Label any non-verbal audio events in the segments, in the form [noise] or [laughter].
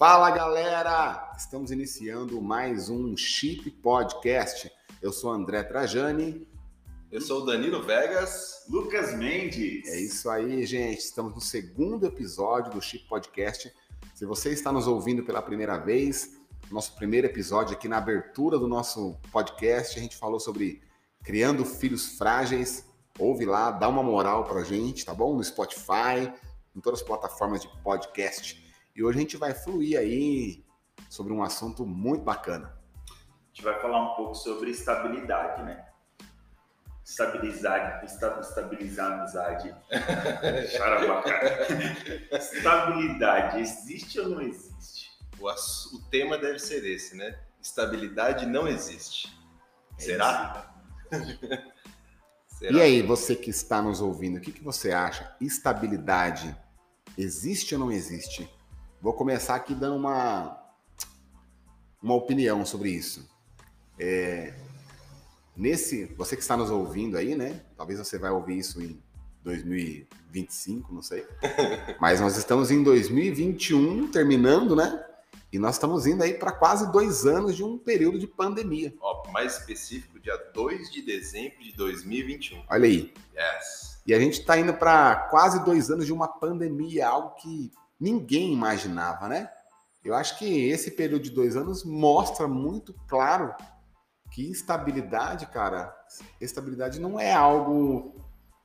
Fala galera! Estamos iniciando mais um Chip Podcast. Eu sou André Trajani. Eu sou o Danilo Vegas. Lucas Mendes. É isso aí, gente. Estamos no segundo episódio do Chip Podcast. Se você está nos ouvindo pela primeira vez, nosso primeiro episódio aqui na abertura do nosso podcast, a gente falou sobre criando filhos frágeis. Ouve lá, dá uma moral pra gente, tá bom? No Spotify, em todas as plataformas de podcast. E hoje a gente vai fluir aí sobre um assunto muito bacana. A gente vai falar um pouco sobre estabilidade, né? Estabilizar, estabilizar a amizade. [laughs] Estabilidade, existe ou não existe? O, o, tema deve ser esse, né? Estabilidade não existe. Será? [laughs] Será? E aí, você que está nos ouvindo, o que, que você acha? Estabilidade existe ou não existe? Vou começar aqui dando uma, uma opinião sobre isso. É, nesse, você que está nos ouvindo aí, né? Talvez você vai ouvir isso em 2025, não sei. [laughs] Mas nós estamos em 2021, terminando, né? E nós estamos indo aí para quase dois anos de um período de pandemia. Ó, mais específico, dia 2 de dezembro de 2021. Olha aí. Yes. E a gente está indo para quase dois anos de uma pandemia, algo que ninguém imaginava, né? Eu acho que esse período de dois anos mostra muito claro que estabilidade, cara, estabilidade não é algo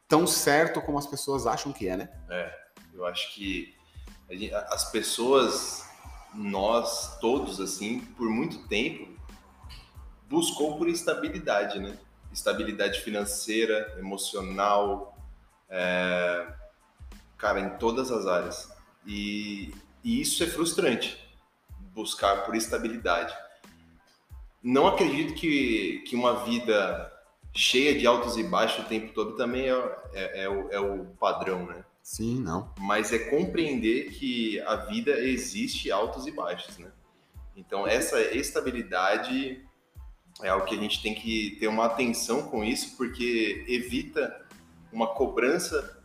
tão certo como as pessoas acham que é, né? É, eu acho que as pessoas, nós todos, assim, por muito tempo, buscou por estabilidade, né? Estabilidade financeira, emocional, é... cara, em todas as áreas. E, e isso é frustrante, buscar por estabilidade. Não acredito que, que uma vida cheia de altos e baixos o tempo todo também é, é, é, o, é o padrão, né? Sim, não. Mas é compreender que a vida existe altos e baixos, né? Então, essa estabilidade é algo que a gente tem que ter uma atenção com isso, porque evita uma cobrança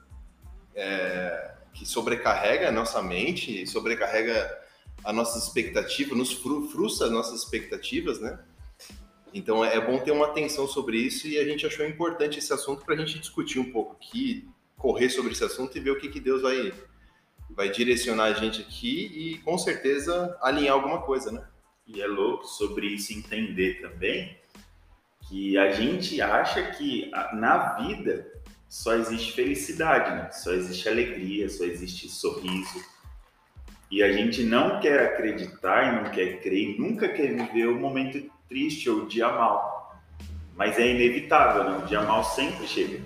é, que sobrecarrega a nossa mente, sobrecarrega as nossas expectativas, nos frustra as nossas expectativas, né? Então é bom ter uma atenção sobre isso e a gente achou importante esse assunto para a gente discutir um pouco aqui, correr sobre esse assunto e ver o que, que Deus vai, vai direcionar a gente aqui e com certeza alinhar alguma coisa, né? E é louco sobre isso entender também que a gente acha que na vida só existe felicidade, né? Só existe alegria, só existe sorriso. E a gente não quer acreditar não quer crer, nunca quer viver o momento triste ou o dia mal. Mas é inevitável, né? O dia mal sempre chega.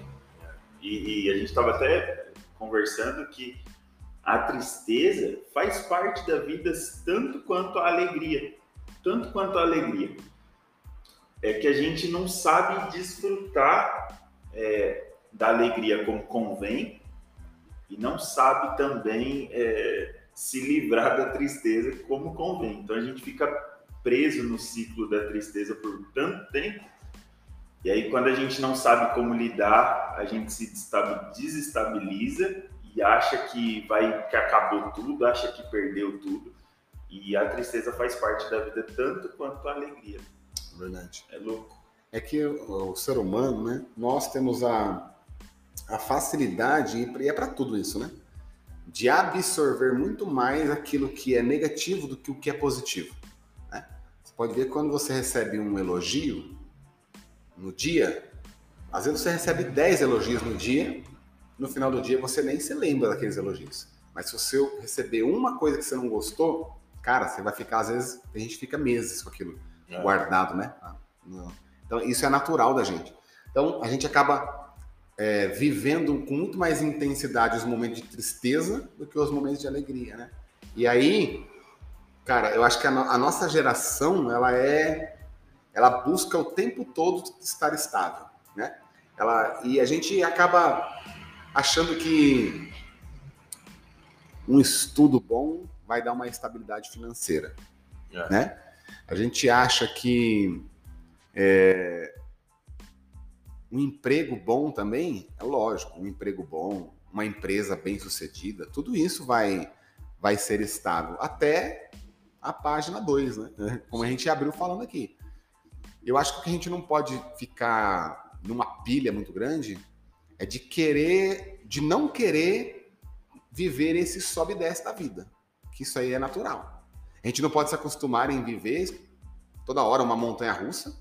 E, e a gente estava até conversando que a tristeza faz parte da vida tanto quanto a alegria. Tanto quanto a alegria. É que a gente não sabe desfrutar é, da alegria como convém e não sabe também é, se livrar da tristeza como convém. Então a gente fica preso no ciclo da tristeza por tanto tempo e aí quando a gente não sabe como lidar, a gente se desestabiliza e acha que vai que acabou tudo, acha que perdeu tudo. E a tristeza faz parte da vida tanto quanto a alegria. Verdade. É louco. É que o, o ser humano, né? Nós temos a a facilidade, e é para tudo isso, né? De absorver muito mais aquilo que é negativo do que o que é positivo. Né? Você pode ver quando você recebe um elogio no dia, às vezes você recebe 10 elogios no dia, no final do dia você nem se lembra daqueles elogios. Mas se você receber uma coisa que você não gostou, cara, você vai ficar, às vezes, a gente fica meses com aquilo é. guardado, né? Ah, então, isso é natural da gente. Então, a gente acaba é, vivendo com muito mais intensidade os momentos de tristeza do que os momentos de alegria, né? E aí, cara, eu acho que a, no, a nossa geração, ela é, ela busca o tempo todo estar estável, né? Ela, e a gente acaba achando que um estudo bom vai dar uma estabilidade financeira, é. né? A gente acha que é, um emprego bom também, é lógico, um emprego bom, uma empresa bem sucedida, tudo isso vai, vai ser estável. Até a página 2, né? [laughs] Como a gente abriu falando aqui. Eu acho que a gente não pode ficar numa pilha muito grande é de querer, de não querer viver esse sobe e desce da vida. Que isso aí é natural. A gente não pode se acostumar em viver toda hora uma montanha russa,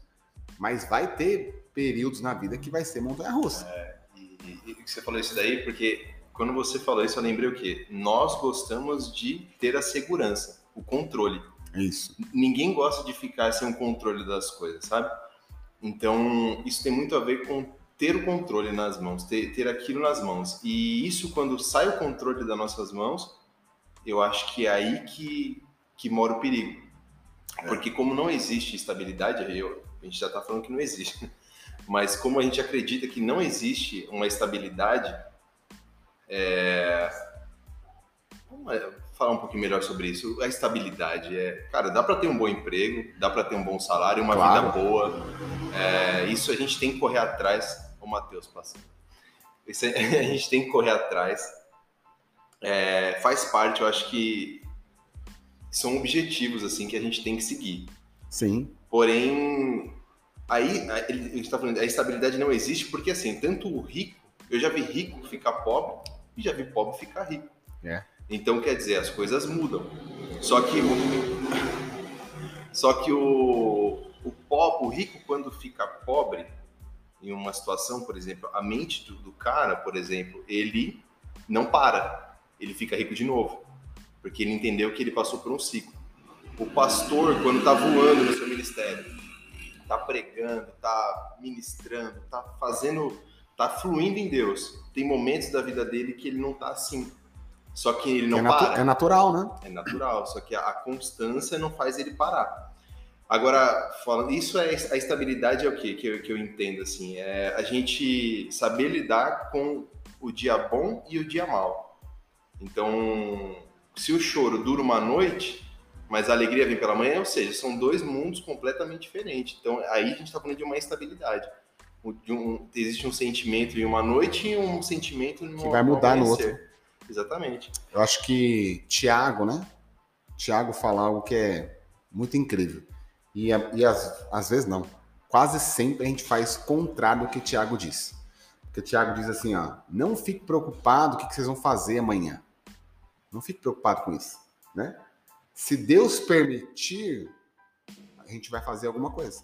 mas vai ter períodos na vida que vai ser montanha russa. É, e, e, você falou isso daí porque quando você falou isso eu lembrei o quê? Nós gostamos de ter a segurança, o controle. Isso. Ninguém gosta de ficar sem o controle das coisas, sabe? Então, isso tem muito a ver com ter o controle nas mãos, ter, ter aquilo nas mãos. E isso, quando sai o controle das nossas mãos, eu acho que é aí que, que mora o perigo. É. Porque como não existe estabilidade, eu, a gente já está falando que não existe, mas como a gente acredita que não existe uma estabilidade, é... vamos falar um pouquinho melhor sobre isso. A estabilidade é, cara, dá para ter um bom emprego, dá para ter um bom salário, uma claro. vida boa. É... Isso a gente tem que correr atrás. O Matheus passando. Isso [laughs] a gente tem que correr atrás. É... faz parte, eu acho que são objetivos assim que a gente tem que seguir. Sim. Porém, aí ele está falando, a estabilidade não existe porque assim, tanto o rico, eu já vi rico ficar pobre e já vi pobre ficar rico. É. Então quer dizer, as coisas mudam. Só que o só que o o pobre, o rico quando fica pobre em uma situação, por exemplo, a mente do, do cara, por exemplo, ele não para, ele fica rico de novo porque ele entendeu que ele passou por um ciclo. O pastor, quando está voando no seu ministério, está pregando, está ministrando, está fazendo, está fluindo em Deus. Tem momentos da vida dele que ele não está assim. Só que ele não é para. É natural, né? É natural, só que a, a constância não faz ele parar. Agora, falando, isso é a estabilidade é o quê? Que eu, que eu entendo assim, é a gente saber lidar com o dia bom e o dia mal. Então, se o choro dura uma noite, mas a alegria vem pela manhã, ou seja, são dois mundos completamente diferentes. Então aí a gente está falando de uma instabilidade. De um, existe um sentimento em uma noite e um sentimento no que vai mudar no outro. Exatamente. Eu acho que Tiago, né? Tiago fala algo que é muito incrível. E, e às, às vezes não. Quase sempre a gente faz contrário do que Tiago diz. Porque Tiago diz assim, ó, não fique preocupado o que, que vocês vão fazer amanhã. Não fique preocupado com isso, né? Se Deus permitir, a gente vai fazer alguma coisa.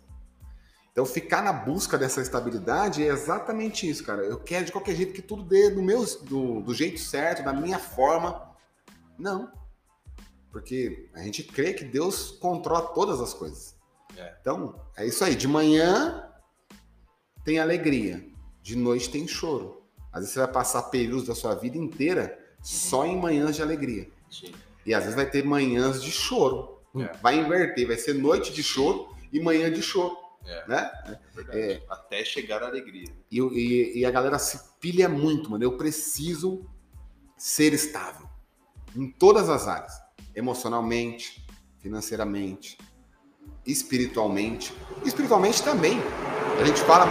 Então, ficar na busca dessa estabilidade é exatamente isso, cara. Eu quero de qualquer jeito que tudo dê do, meu, do, do jeito certo, da minha forma. Não. Porque a gente crê que Deus controla todas as coisas. É. Então, é isso aí. De manhã tem alegria, de noite tem choro. Às vezes você vai passar períodos da sua vida inteira só em manhãs de alegria. Sim. E às vezes vai ter manhãs de choro. É. Vai inverter, vai ser noite de choro e manhã de choro. É. Né? É, é Até chegar a alegria. E, e, e, a galera se pilha muito, mano. Eu preciso ser estável em todas as áreas: emocionalmente, financeiramente, espiritualmente. Espiritualmente também. A gente fala.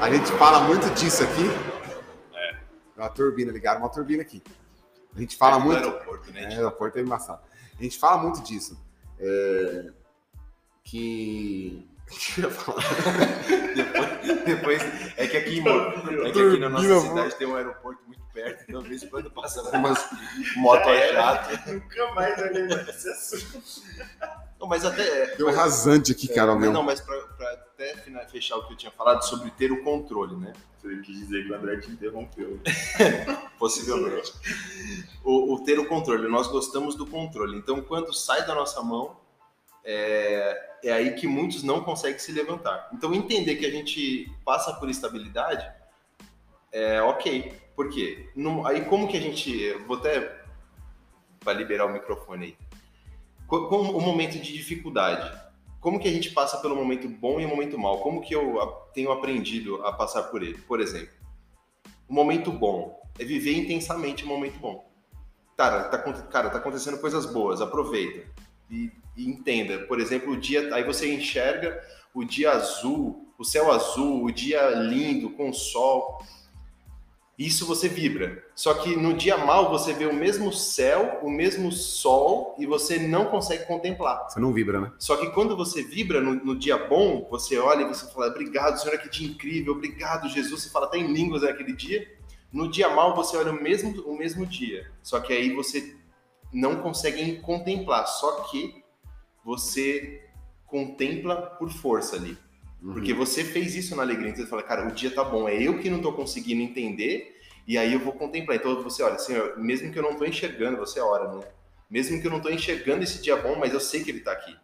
A gente fala muito disso aqui uma turbina, ligaram uma turbina aqui. A gente fala é, muito. Aeroporto, né? É, aeroporto é embaçado. A gente fala muito disso. É, que. [laughs] depois, depois, é que aqui, é que aqui na nossa cidade tem um aeroporto muito perto, então de vez em quando passa umas motos jato. Nunca mais vai lembrar desse assunto. Não, mas até. Deu rasante aqui, cara, meu. Não, mas pra, pra até fechar o que eu tinha falado sobre ter o controle, né? Você quis dizer que o André te interrompeu. [laughs] Possivelmente. O, o, ter o controle. Nós gostamos do controle. Então, quando sai da nossa mão, é, é aí que muitos não conseguem se levantar. Então, entender que a gente passa por estabilidade é ok. Por quê? No, aí, como que a gente. Vou até. Para liberar o microfone aí com o momento de dificuldade, como que a gente passa pelo momento bom e o momento mal? Como que eu tenho aprendido a passar por ele? Por exemplo, o momento bom é viver intensamente o momento bom. Cara, tá, cara, tá acontecendo coisas boas, aproveita e, e entenda. Por exemplo, o dia, aí você enxerga o dia azul, o céu azul, o dia lindo com o sol. Isso você vibra. Só que no dia mal você vê o mesmo céu, o mesmo sol e você não consegue contemplar. Você não vibra, né? Só que quando você vibra no, no dia bom, você olha e você fala: Obrigado, Senhor, que dia incrível. Obrigado, Jesus. Você fala até em línguas naquele dia. No dia mal você olha o mesmo, o mesmo dia. Só que aí você não consegue contemplar. Só que você contempla por força ali. Uhum. Porque você fez isso na alegria. Então você fala, cara, o dia tá bom. É eu que não tô conseguindo entender. E aí eu vou contemplar. Então você olha, Senhor, mesmo que eu não tô enxergando, você ora, né? Mesmo que eu não tô enxergando esse dia bom, mas eu sei que ele tá aqui.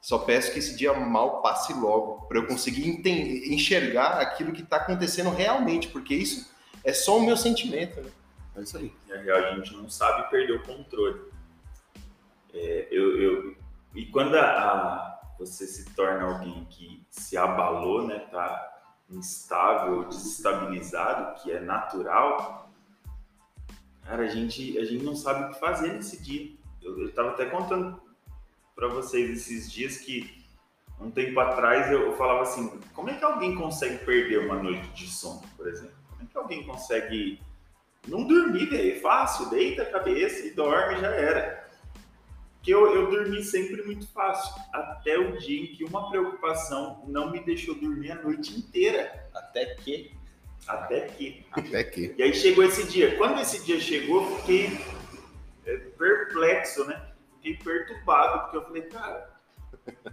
Só peço que esse dia mal passe logo, para eu conseguir entender, enxergar aquilo que está acontecendo realmente, porque isso é só o meu sentimento. Né? É isso aí. Na real, a gente não sabe perder o controle. É, eu, eu, e quando a, a- você se torna alguém que se abalou, né, tá instável, desestabilizado, que é natural, cara, a gente, a gente não sabe o que fazer nesse dia. Eu, eu tava até contando para vocês esses dias que um tempo atrás eu, eu falava assim, como é que alguém consegue perder uma noite de sono, por exemplo? Como é que alguém consegue não dormir, velho, é fácil, deita a cabeça e dorme, já era. Que eu, eu dormi sempre muito fácil, até o dia em que uma preocupação não me deixou dormir a noite inteira. Até que. Até que. Até que. E aí chegou esse dia. Quando esse dia chegou, eu fiquei é, perplexo, né? Fiquei perturbado, porque eu falei, cara,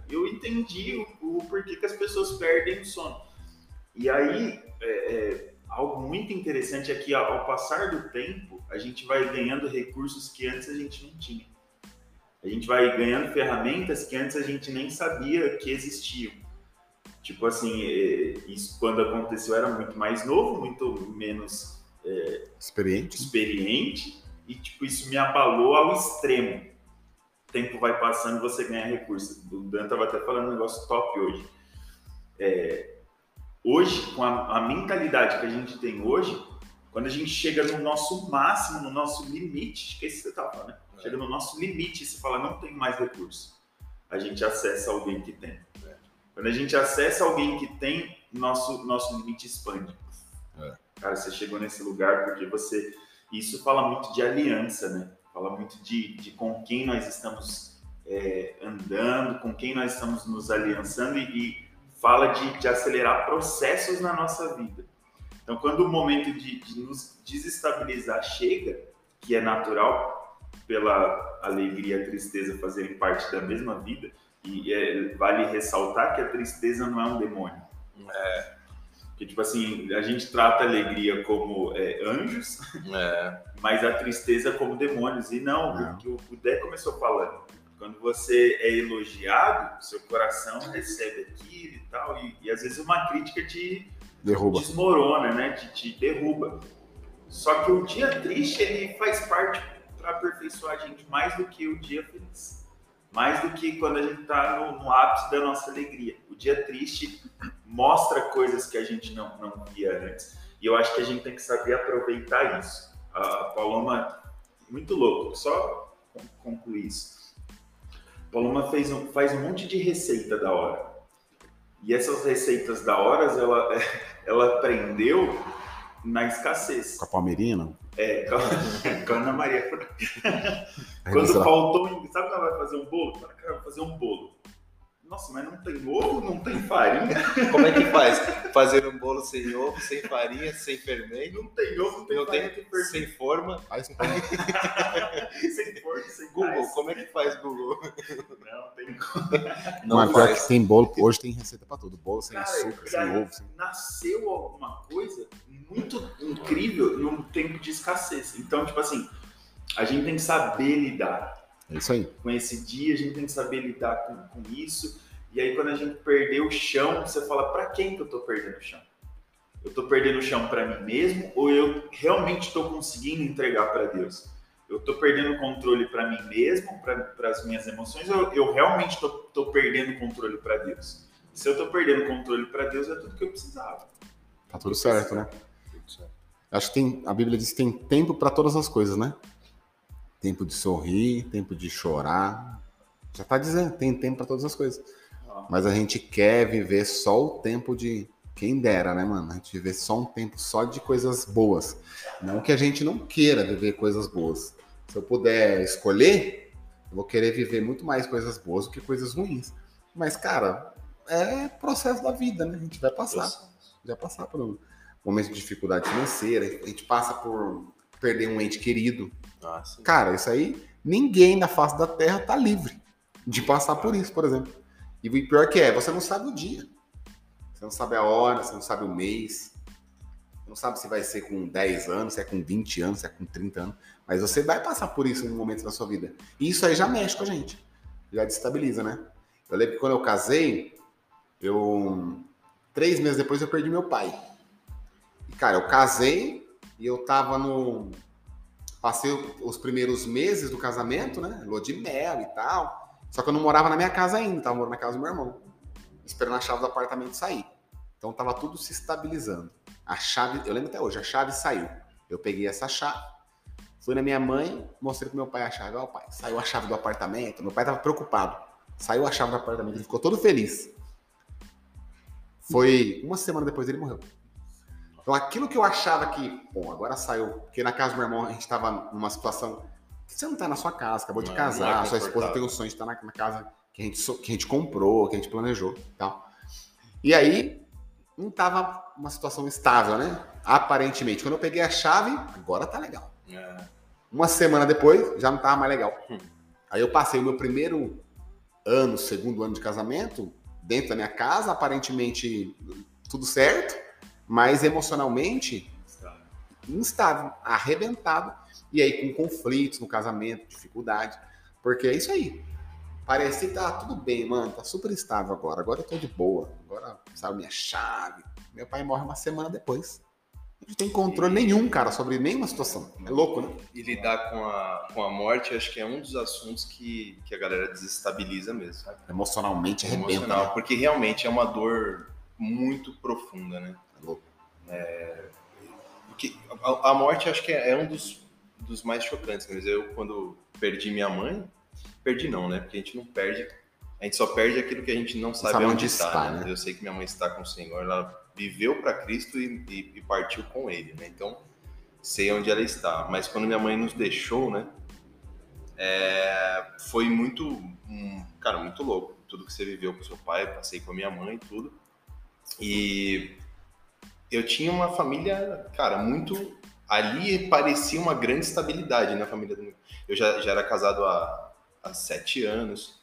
eu entendi o, o porquê que as pessoas perdem o sono. E aí, é, é, algo muito interessante é que ao passar do tempo, a gente vai ganhando recursos que antes a gente não tinha. A gente vai ganhando ferramentas que antes a gente nem sabia que existiam. Tipo assim, é, isso quando aconteceu eu era muito mais novo, muito menos Experiente. experiente e tipo isso me abalou ao extremo. O tempo vai passando e você ganha recursos. O Dan estava até falando um negócio top hoje. É, hoje, com a, a mentalidade que a gente tem hoje, quando a gente chega no nosso máximo, no nosso limite, é isso que você estava falando, né? É. Chega no nosso limite e você fala, não tenho mais recurso. A gente acessa alguém que tem. Quando a gente acessa alguém que tem, nosso, nosso limite expande. É. Cara, você chegou nesse lugar porque você. Isso fala muito de aliança, né? Fala muito de, de com quem nós estamos é, andando, com quem nós estamos nos aliançando e, e fala de, de acelerar processos na nossa vida. Então, quando o momento de, de nos desestabilizar chega, que é natural, pela alegria e a tristeza fazerem parte da mesma vida, e é, vale ressaltar que a tristeza não é um demônio. Porque, tipo assim, a gente trata a alegria como é, anjos, É, [laughs] mas a tristeza como demônios. E não, Não. o que o Dé começou falando. Quando você é elogiado, seu coração recebe aquilo e tal, e, e às vezes uma crítica te Derruba. desmorona, né? Te, te derruba. Só que o dia triste, ele faz parte aperfeiçoar a gente mais do que o dia feliz. Mais do que quando a gente está no, no ápice da nossa alegria. O dia triste mostra coisas que a gente não, não via antes. E eu acho que a gente tem que saber aproveitar isso. A, Paloma, muito louco, só con- concluir isso. A Paloma fez um, faz um monte de receita da hora. E essas receitas da hora, ela, [laughs] ela aprendeu na escassez. Com a Palmeirina. É, com a- [laughs] com a Ana Maria. [laughs] Quando faltou, sabe quando ela vai fazer um bolo? Fala, cara, vou fazer um bolo. Nossa, mas não tem ovo, não tem farinha, [laughs] como é que faz? Fazer um bolo sem ovo, sem farinha, sem fermento, não tem ovo, não tem não farinha, tem, sem forma. faz um sem forno, sem Google, como é que faz Google? Não tem Não Mas pior faz. que tem bolo, hoje tem receita pra tudo. Bolo sem Cara, açúcar, sem ovo. Sem... nasceu alguma coisa muito incrível num tempo de escassez. Então, tipo assim, a gente tem que saber lidar É isso aí. com esse dia, a gente tem que saber lidar com, com isso. E aí, quando a gente perder o chão, você fala: pra quem que eu tô perdendo o chão? Eu tô perdendo o chão para mim mesmo ou eu realmente tô conseguindo entregar para Deus? Eu tô perdendo o controle para mim mesmo, para as minhas emoções, ou eu realmente tô, tô perdendo o controle para Deus? Se eu tô perdendo o controle para Deus, é tudo que eu precisava. Tá tudo certo, né? Acho que tem, a Bíblia diz que tem tempo para todas as coisas, né? Tempo de sorrir, tempo de chorar. Já tá dizendo, tem tempo para todas as coisas. Ó, Mas a gente quer viver só o tempo de, Quem dera, né, mano? A gente viver só um tempo só de coisas boas. Não que a gente não queira viver coisas boas. Se eu puder escolher, eu vou querer viver muito mais coisas boas do que coisas ruins. Mas, cara, é processo da vida, né? A gente vai passar. Vai passar por um momento de dificuldade financeira, a gente passa por perder um ente querido. Ah, cara, isso aí, ninguém na face da Terra tá livre de passar por isso, por exemplo. E o pior que é, você não sabe o dia. Você não sabe a hora, você não sabe o mês. Você não sabe se vai ser com 10 anos, se é com 20 anos, se é com 30 anos. Mas você vai passar por isso em um momento da sua vida. E isso aí já mexe com a gente. Já destabiliza, né? Eu lembro que quando eu casei, eu. Três meses depois eu perdi meu pai. Cara, eu casei e eu tava no. Passei os primeiros meses do casamento, né? Lua de mel e tal. Só que eu não morava na minha casa ainda, tava morando na casa do meu irmão esperando a chave do apartamento sair. Então tava tudo se estabilizando. A chave, eu lembro até hoje, a chave saiu. Eu peguei essa chave, fui na minha mãe, mostrei pro meu pai a chave. Ó, oh, pai, saiu a chave do apartamento. Meu pai tava preocupado. Saiu a chave do apartamento, ele ficou todo feliz. Foi uma semana depois ele morreu. Então aquilo que eu achava que, bom, agora saiu, porque na casa do meu irmão a gente tava numa situação que você não tá na sua casa, acabou de não, casar, não é sua esposa tem o sonho de estar na, na casa que a gente, que a gente comprou, que a gente planejou tal. E aí, não tava uma situação estável, né? Aparentemente. Quando eu peguei a chave, agora tá legal. É. Uma semana depois, já não tava mais legal. Hum. Aí eu passei o meu primeiro ano, segundo ano de casamento, dentro da minha casa, aparentemente tudo certo, mas emocionalmente instável, arrebentado. E aí com conflitos no casamento, dificuldade. Porque é isso aí. Parecia que tava tudo bem, mano. Tá super estável agora. Agora eu tô de boa. Agora sabe minha chave. Meu pai morre uma semana depois. Não tem controle nenhum, cara, sobre nenhuma situação. É louco, né? E lidar com a, com a morte, acho que é um dos assuntos que, que a galera desestabiliza mesmo. Sabe? Emocionalmente arrebenta. Emocional, né? Porque realmente é uma dor muito profunda, né? É a, a morte, acho que é, é um dos, dos mais chocantes. Mas eu, quando perdi minha mãe, Perdi não, né? Porque a gente não perde. A gente só perde aquilo que a gente não sabe, sabe onde, está. está né? né? Eu sei que minha mãe está com o Senhor, ela viveu para Cristo e, e, e, partiu com Ele, né? Então, sei onde ela está. Mas quando minha mãe nos deixou, né? É, foi muito, um, cara, muito louco. Tudo que você viveu com seu pai, passei com a minha mãe e tudo. E eu tinha uma família, cara, muito. Ali parecia uma grande estabilidade na família do meu. Eu já, já era casado há há sete anos,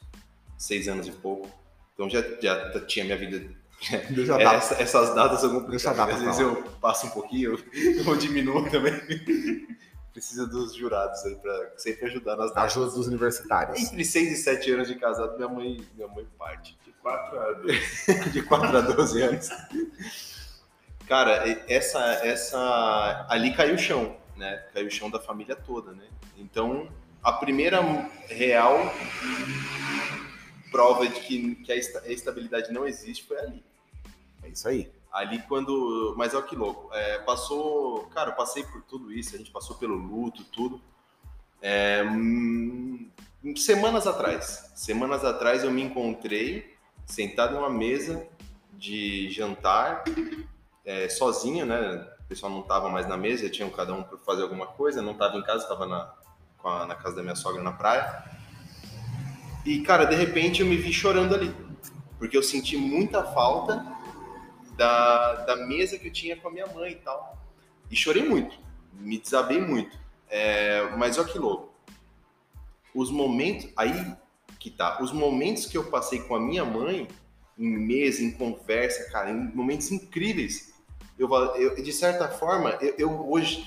seis anos e pouco. Então já, já tinha minha vida. [laughs] Essa, essas datas são complicadas. Às vezes eu passo um pouquinho, [laughs] eu diminuo também. [laughs] Precisa dos jurados aí para sempre ajudar nas datas. Ajuda dos universitários. Entre seis e sete anos de casado, minha mãe, minha mãe parte. De quatro a 12. de quatro a 12 anos. Cara, essa, essa. Ali caiu o chão, né? Caiu o chão da família toda, né? Então, a primeira real prova de que, que a estabilidade não existe foi ali. É isso aí. Ali quando. Mas olha que louco. É, passou. Cara, eu passei por tudo isso, a gente passou pelo luto, tudo. É, hum, semanas atrás. Semanas atrás eu me encontrei sentado numa mesa de jantar, é, sozinho, né? O pessoal não estava mais na mesa, tinham cada um por fazer alguma coisa, não estava em casa, estava na, na casa da minha sogra na praia. E, cara, de repente eu me vi chorando ali. Porque eu senti muita falta da, da mesa que eu tinha com a minha mãe e tal. E chorei muito. Me desabei muito. É, mas olha que louco. Os momentos. Aí que tá. Os momentos que eu passei com a minha mãe, em mesa, em conversa, cara, em momentos incríveis. Eu, eu de certa forma, eu, eu hoje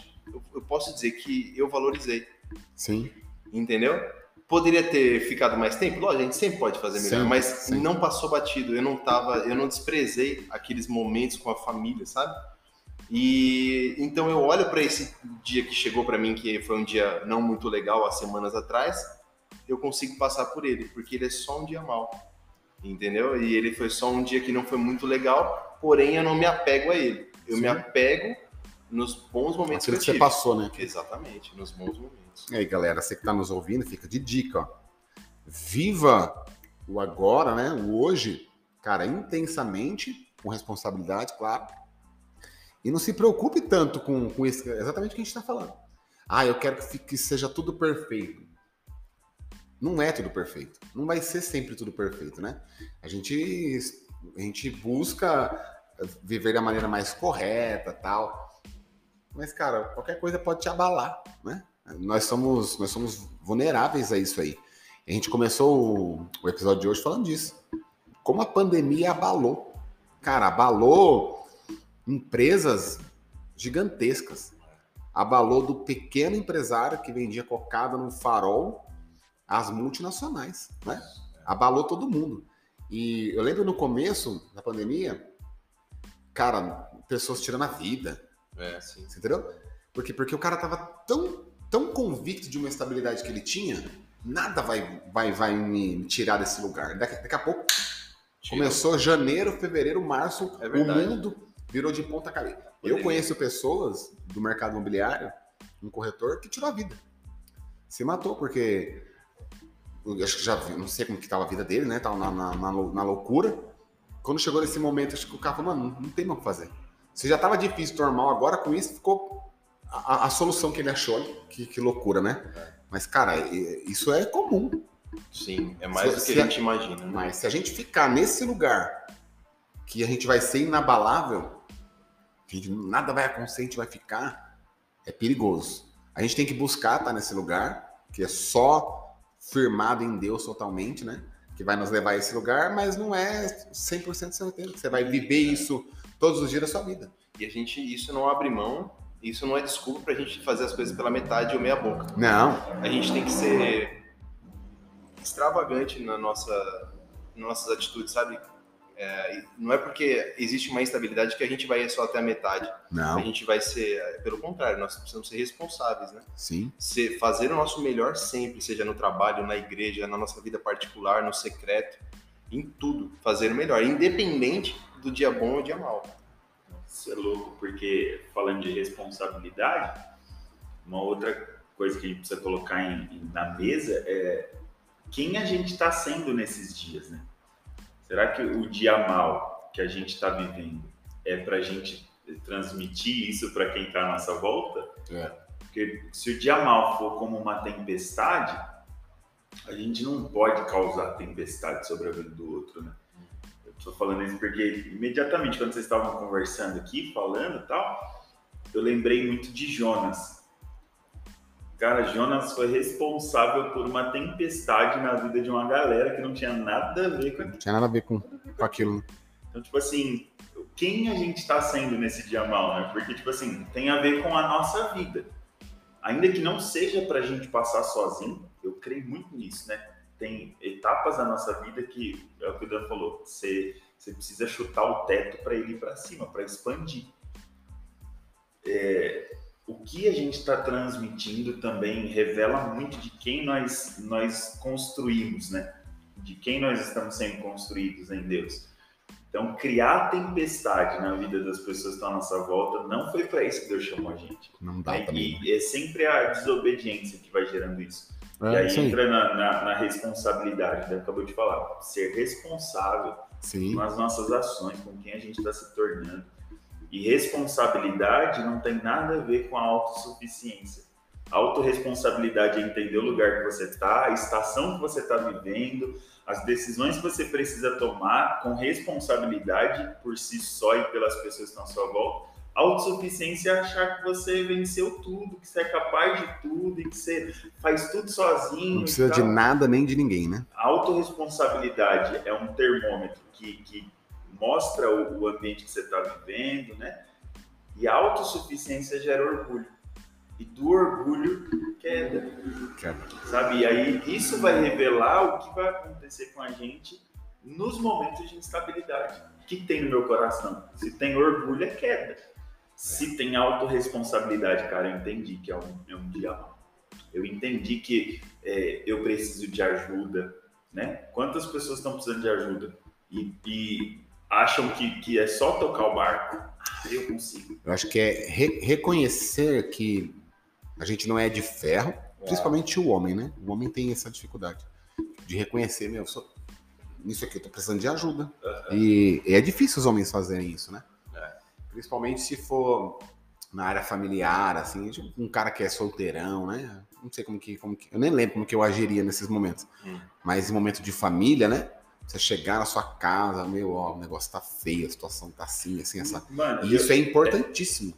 eu, posso dizer que eu valorizei Sim. Entendeu? Poderia ter ficado mais tempo? Lógico, a gente sempre pode fazer melhor, sim, mas sim. não passou batido. Eu não tava, eu não desprezei aqueles momentos com a família, sabe? E então eu olho para esse dia que chegou para mim, que foi um dia não muito legal há semanas atrás, eu consigo passar por ele, porque ele é só um dia mal. Entendeu? E ele foi só um dia que não foi muito legal, porém eu não me apego a ele. Eu sim. me apego nos bons momentos Aquilo que, que você passou, né? Exatamente, nos bons momentos. E aí, galera, você que está nos ouvindo, fica de dica, ó. Viva o agora, né? O hoje, cara, intensamente com responsabilidade, claro. E não se preocupe tanto com, com isso, exatamente o que a gente está falando. Ah, eu quero que, fique, que seja tudo perfeito. Não é tudo perfeito. Não vai ser sempre tudo perfeito, né? A gente, a gente busca viver da maneira mais correta, tal. Mas, cara, qualquer coisa pode te abalar, né? Nós somos, nós somos vulneráveis a isso aí. A gente começou o, o episódio de hoje falando disso. Como a pandemia abalou. Cara, abalou empresas gigantescas. Abalou do pequeno empresário que vendia cocada no farol às multinacionais, né? Abalou todo mundo. E eu lembro no começo da pandemia, cara, pessoas tirando a vida. É, sim. Você entendeu? Porque, porque o cara tava tão, tão convicto de uma estabilidade que ele tinha, nada vai, vai, vai me tirar desse lugar. Daqui, daqui a pouco Tira. começou janeiro, fevereiro, março, é o mundo virou de ponta cabeça. Eu conheço pessoas do mercado imobiliário, um corretor, que tirou a vida. Se matou, porque eu acho que já vi, não sei como que estava a vida dele, né? Tava na, na, na, na loucura. Quando chegou nesse momento, acho que o cara falou, mano, não tem mais o que fazer. Se já estava difícil normal, agora com isso ficou a, a, solução que ele achou. Que, que loucura, né? É. Mas, cara, isso é comum. Sim, é mais se, do que a gente imagina. Né? Mas se a gente ficar nesse lugar que a gente vai ser inabalável, que gente, nada vai acontecer, a gente vai ficar, é perigoso. A gente tem que buscar estar tá nesse lugar, que é só firmado em Deus totalmente, né? Que vai nos levar a esse lugar, mas não é 100% certeza. Você vai viver isso todos os dias da sua vida. E a gente, isso não abre mão, isso não é desculpa pra gente fazer as coisas pela metade ou meia boca. Não. A gente tem que ser extravagante na nossa, nas nossas atitudes, sabe? É, não é porque existe uma instabilidade que a gente vai só até a metade. Não. A gente vai ser, pelo contrário, nós precisamos ser responsáveis, né? Sim. Ser, fazer o nosso melhor sempre, seja no trabalho, na igreja, na nossa vida particular, no secreto, em tudo. Fazer o melhor, independente do dia bom ou dia mal. Isso é louco, porque falando de responsabilidade, uma outra coisa que a gente precisa colocar em, na mesa é quem a gente está sendo nesses dias, né? Será que o dia mal que a gente está vivendo é para a gente transmitir isso para quem está à nossa volta? É. Porque se o dia mal for como uma tempestade, a gente não pode causar tempestade sobre a vida do outro, né? Eu estou falando isso porque imediatamente quando vocês estavam conversando aqui, falando e tal, eu lembrei muito de Jonas Cara, Jonas foi responsável por uma tempestade na vida de uma galera que não tinha nada a ver com aquilo. Não tinha nada a ver com, com aquilo. Então, tipo assim, quem a gente está sendo nesse dia mal, né? Porque, tipo assim, tem a ver com a nossa vida. Ainda que não seja pra gente passar sozinho, eu creio muito nisso, né? Tem etapas da nossa vida que, é o que o Dan falou, você, você precisa chutar o teto para ele ir para cima, para expandir. É, o que a gente está transmitindo também revela muito de quem nós, nós construímos, né? De quem nós estamos sendo construídos em Deus. Então, criar tempestade na vida das pessoas que estão à nossa volta não foi para isso que Deus chamou a gente. Não dá é, também. E é sempre a desobediência que vai gerando isso. É, e aí sim. entra na, na, na responsabilidade, né? acabou de falar. Ser responsável sim. com as nossas ações, com quem a gente está se tornando e responsabilidade não tem nada a ver com a autossuficiência. A autorresponsabilidade é entender o lugar que você está, a estação que você está vivendo, as decisões que você precisa tomar com responsabilidade por si só e pelas pessoas que estão à sua volta. Autossuficiência é achar que você venceu tudo, que você é capaz de tudo e que você faz tudo sozinho. Não precisa de nada nem de ninguém, né? A autorresponsabilidade é um termômetro que, que mostra o, o ambiente que você está vivendo, né? E a autossuficiência gera orgulho. E do orgulho, queda. queda. Sabe? E aí isso vai revelar o que vai acontecer com a gente nos momentos de instabilidade. O que tem no meu coração? Se tem orgulho, é queda. Se tem autorresponsabilidade, cara, eu entendi que é um, é um dia mal. Eu entendi que é, eu preciso de ajuda, né? Quantas pessoas estão precisando de ajuda? E, e acham que, que é só tocar o barco. Eu consigo. Eu acho que é re reconhecer que a gente não é de ferro, principalmente o homem, né? O homem tem essa dificuldade de reconhecer, meu, eu sou, nisso aqui eu tô precisando de ajuda. E, e é difícil os homens fazerem isso, né? Principalmente se for na área familiar, assim, tipo, um cara que é solteirão, né? Não sei como que, como que. Eu nem lembro como que eu agiria nesses momentos. Hum. Mas em momento de família, né? Você chegar na sua casa, meu, ó, o negócio tá feio, a situação tá assim, assim, essa. Mano, E isso é importantíssimo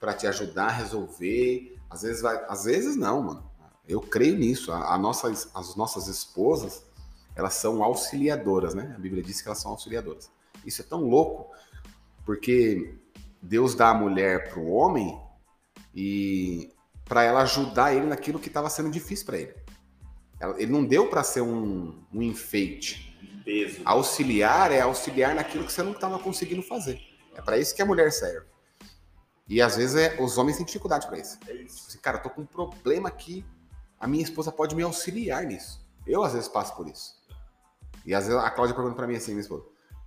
para te ajudar a resolver. Às vezes vai, às vezes não, mano. Eu creio nisso. A, a nossas, as nossas esposas, elas são auxiliadoras, né? A Bíblia diz que elas são auxiliadoras. Isso é tão louco, porque Deus dá a mulher para o homem e para ela ajudar ele naquilo que estava sendo difícil para ele. Ela- Ele não deu para ser um, um enfeite. Peso. Auxiliar é auxiliar naquilo que você não estava conseguindo fazer. É para isso que a mulher serve. E às vezes é- os homens têm dificuldade para isso. É isso. Assim, cara, eu tô com um problema aqui, a minha esposa pode me auxiliar nisso. Eu às vezes passo por isso. E às vezes a Cláudia pergunta pra mim assim, minha esposa,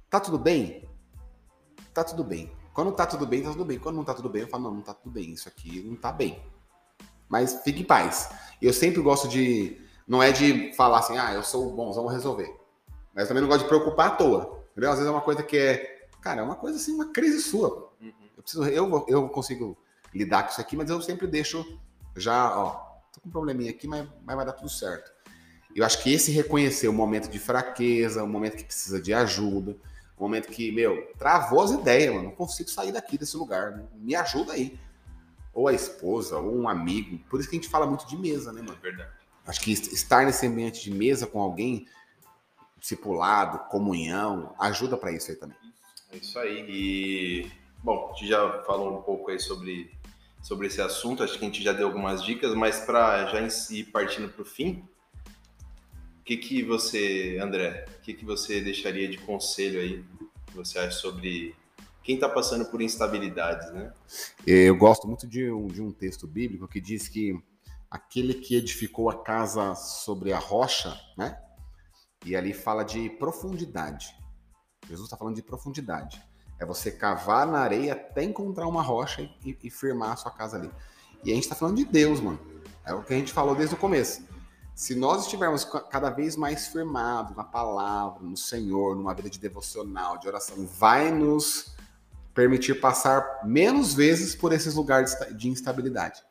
tá tudo bem? Tá tudo bem. Quando tá tudo bem, tá tudo bem. Quando não tá tudo bem, eu falo, não, não tá tudo bem. Isso aqui não tá bem. Mas fique em paz. Eu sempre gosto de. Não é de falar assim, ah, eu sou bom, vamos resolver. Mas também não gosto de preocupar à toa. Entendeu? Às vezes é uma coisa que é. Cara, é uma coisa assim, uma crise sua. Uhum. Eu, preciso, eu, eu consigo lidar com isso aqui, mas eu sempre deixo já, ó, tô com um probleminha aqui, mas, mas vai dar tudo certo. Eu acho que esse reconhecer o momento de fraqueza, o momento que precisa de ajuda, o momento que, meu, travou as ideias, mano, não consigo sair daqui desse lugar, me ajuda aí. Ou a esposa, ou um amigo. Por isso que a gente fala muito de mesa, né, É mano? verdade. Acho que est- estar nesse ambiente de mesa com alguém, discipulado, comunhão, ajuda pra isso aí também. É isso aí. E, bom, a gente já falou um pouco aí sobre, sobre esse assunto, acho que a gente já deu algumas dicas, mas para já em si partindo para o fim, o que, que você, André, o que, que você deixaria de conselho aí, que você acha sobre quem está passando por instabilidades, né? Eu gosto muito de um, de um texto bíblico que diz que aquele que edificou a casa sobre a rocha, né? E ali fala de profundidade. Jesus está falando de profundidade. É você cavar na areia até encontrar uma rocha e, e- firmar a sua casa ali. E a gente está falando de Deus, mano. É o que a gente falou desde o começo. Se nós estivermos ca- cada vez mais firmados na palavra, no Senhor, numa vida de devocional, de oração, vai nos permitir passar menos vezes por esses lugares de instabilidade.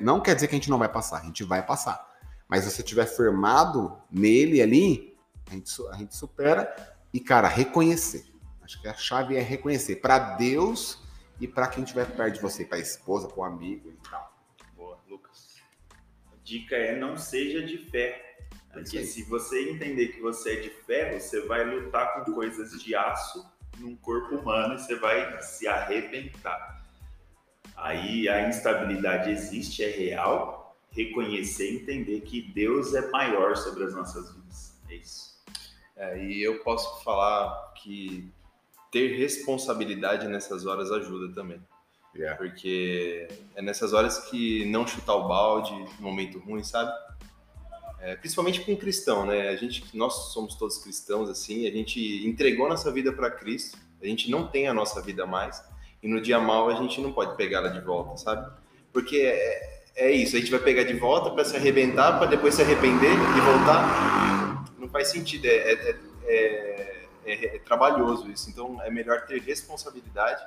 Não quer dizer que a gente não vai passar, a gente vai passar. Mas se você estiver firmado nele ali, a gente, a gente supera e, cara, reconhecer. Acho que a chave é reconhecer para Deus e para quem estiver perto de você, para a esposa, para o amigo e tal. Boa, Lucas. A dica é não seja de ferro. É Porque aí. se você entender que você é de ferro, você vai lutar com coisas de aço num corpo humano e você vai se arrebentar. Aí a instabilidade existe, é real. Reconhecer e entender que Deus é maior sobre as nossas vidas. É isso. É, e eu posso falar que ter responsabilidade nessas horas ajuda também. Yeah. Porque é nessas horas que não chutar o balde, momento ruim, sabe? É, principalmente com um cristão, né? A gente, nós somos todos cristãos, assim, a gente entregou nossa vida para Cristo, a gente não tem a nossa vida mais, e no dia mal a gente não pode pegá-la de volta, sabe? Porque é, é isso, a gente vai pegar de volta para se arrebentar, para depois se arrepender e voltar. Não faz sentido, é, é, é- é- é- é trabalhoso isso, então é melhor ter responsabilidade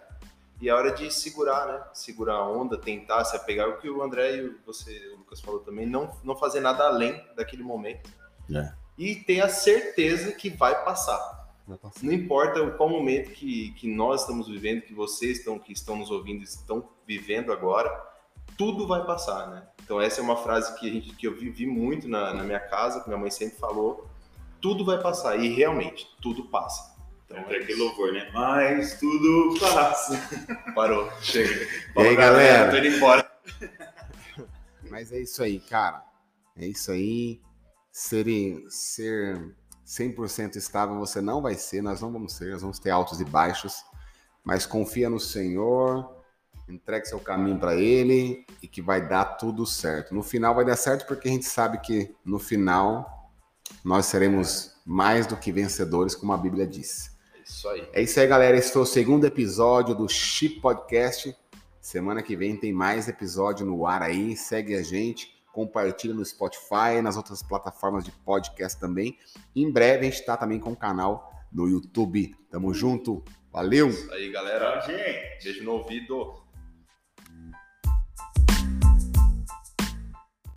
e é hora de segurar, né? Segurar a onda, tentar se apegar. O que o André e você, o Lucas falou também, não, não fazer nada além daquele momento. É. E ter a certeza que vai passar. Não importa o qual momento que, que nós estamos vivendo, que vocês estão, que estão nos ouvindo estão vivendo agora, tudo vai passar, né? Então essa é uma frase que, a gente, que eu vivi muito na, na minha casa, que minha mãe sempre falou, tudo vai passar. E realmente, tudo passa. Então, Então, é aquele louvor, né? Mas tudo passa. Parou, chega. E aí, galera? Tô indo embora. [laughs] Mas é isso aí, cara. É isso aí. Ser, ser 100% estável você não vai ser, nós não vamos ser, nós vamos ter altos e baixos. Mas confia no Senhor, entregue seu caminho para Ele e que vai dar tudo certo. No final vai dar certo porque a gente sabe que no final nós seremos mais do que vencedores, como a Bíblia diz. É isso aí. É isso aí, galera. Esse foi o segundo episódio do Chip Podcast. Semana que vem tem mais episódio no ar aí. Segue a gente, compartilha no Spotify, nas outras plataformas de podcast também. Em breve a gente está também com o canal no YouTube. Tamo junto. Valeu! Isso aí, galera. Beijo no ouvido.